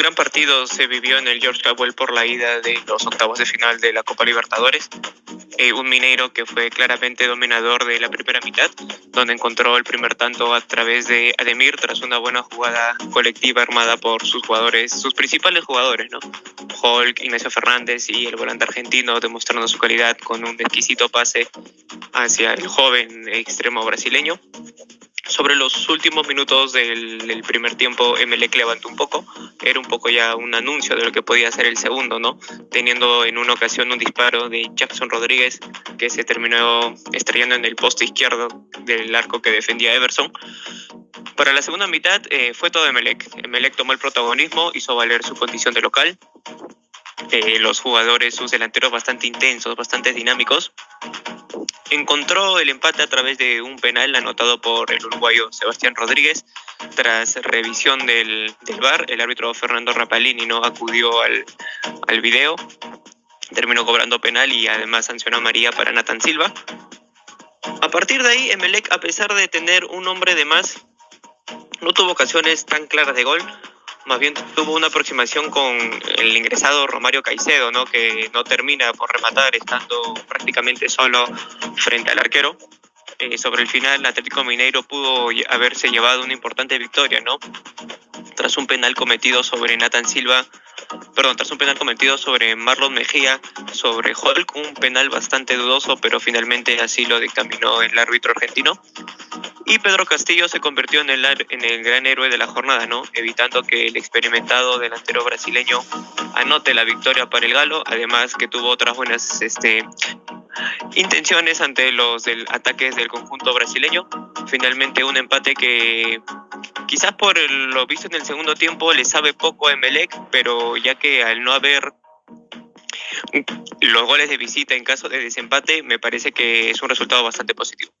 gran partido se vivió en el George Capwell por la ida de los octavos de final de la Copa Libertadores. Eh, un Mineiro que fue claramente dominador de la primera mitad, donde encontró el primer tanto a través de Ademir tras una buena jugada colectiva armada por sus jugadores, sus principales jugadores, ¿no? Hulk, Ignacio Fernández y el volante argentino demostrando su calidad con un exquisito pase hacia el joven extremo brasileño. Sobre los últimos minutos del, primer tiempo, Emelec levantó un poco. Era un poco ya un anuncio de lo que podía ser el segundo, ¿no? Teniendo en una ocasión un disparo de Jackson Rodríguez que se terminó estrellando en el poste izquierdo del arco que defendía Everson. Para la segunda mitad eh, fue todo Emelec. Emelec tomó el protagonismo, hizo valer su condición de local. Eh, los jugadores, sus delanteros bastante intensos, bastante dinámicos encontró el empate a través de un penal anotado por el uruguayo Sebastián Rodríguez. Tras revisión del, del VAR, el árbitro Fernando Rapalini no acudió al, al video, terminó cobrando penal y además sancionó a María para Nathan Silva. A partir de ahí, Emelec, a pesar de tener un hombre de más, no tuvo ocasiones tan claras de gol, más bien tuvo una aproximación con el ingresado Romario Caicedo, ¿no? que no termina por rematar estando prácticamente solo frente al arquero. Eh, sobre el final, Atlético Mineiro pudo haberse llevado una importante victoria, ¿no? Tras un penal cometido sobre Nathan Silva, perdón, tras un penal cometido sobre Marlon Mejía, sobre Hulk, un penal bastante dudoso, pero finalmente así lo dictaminó el árbitro argentino. Y Pedro Castillo se convirtió en el, en el gran héroe de la jornada, ¿no? Evitando que el experimentado delantero brasileño anote la victoria para el Galo, además que tuvo otras buenas este, intenciones ante los del, ataques del conjunto brasileño. Finalmente un empate que quizás por lo visto en el segundo tiempo le sabe poco a Emelec, pero ya que al no haber los goles de visita en caso de desempate, me parece que es un resultado bastante positivo.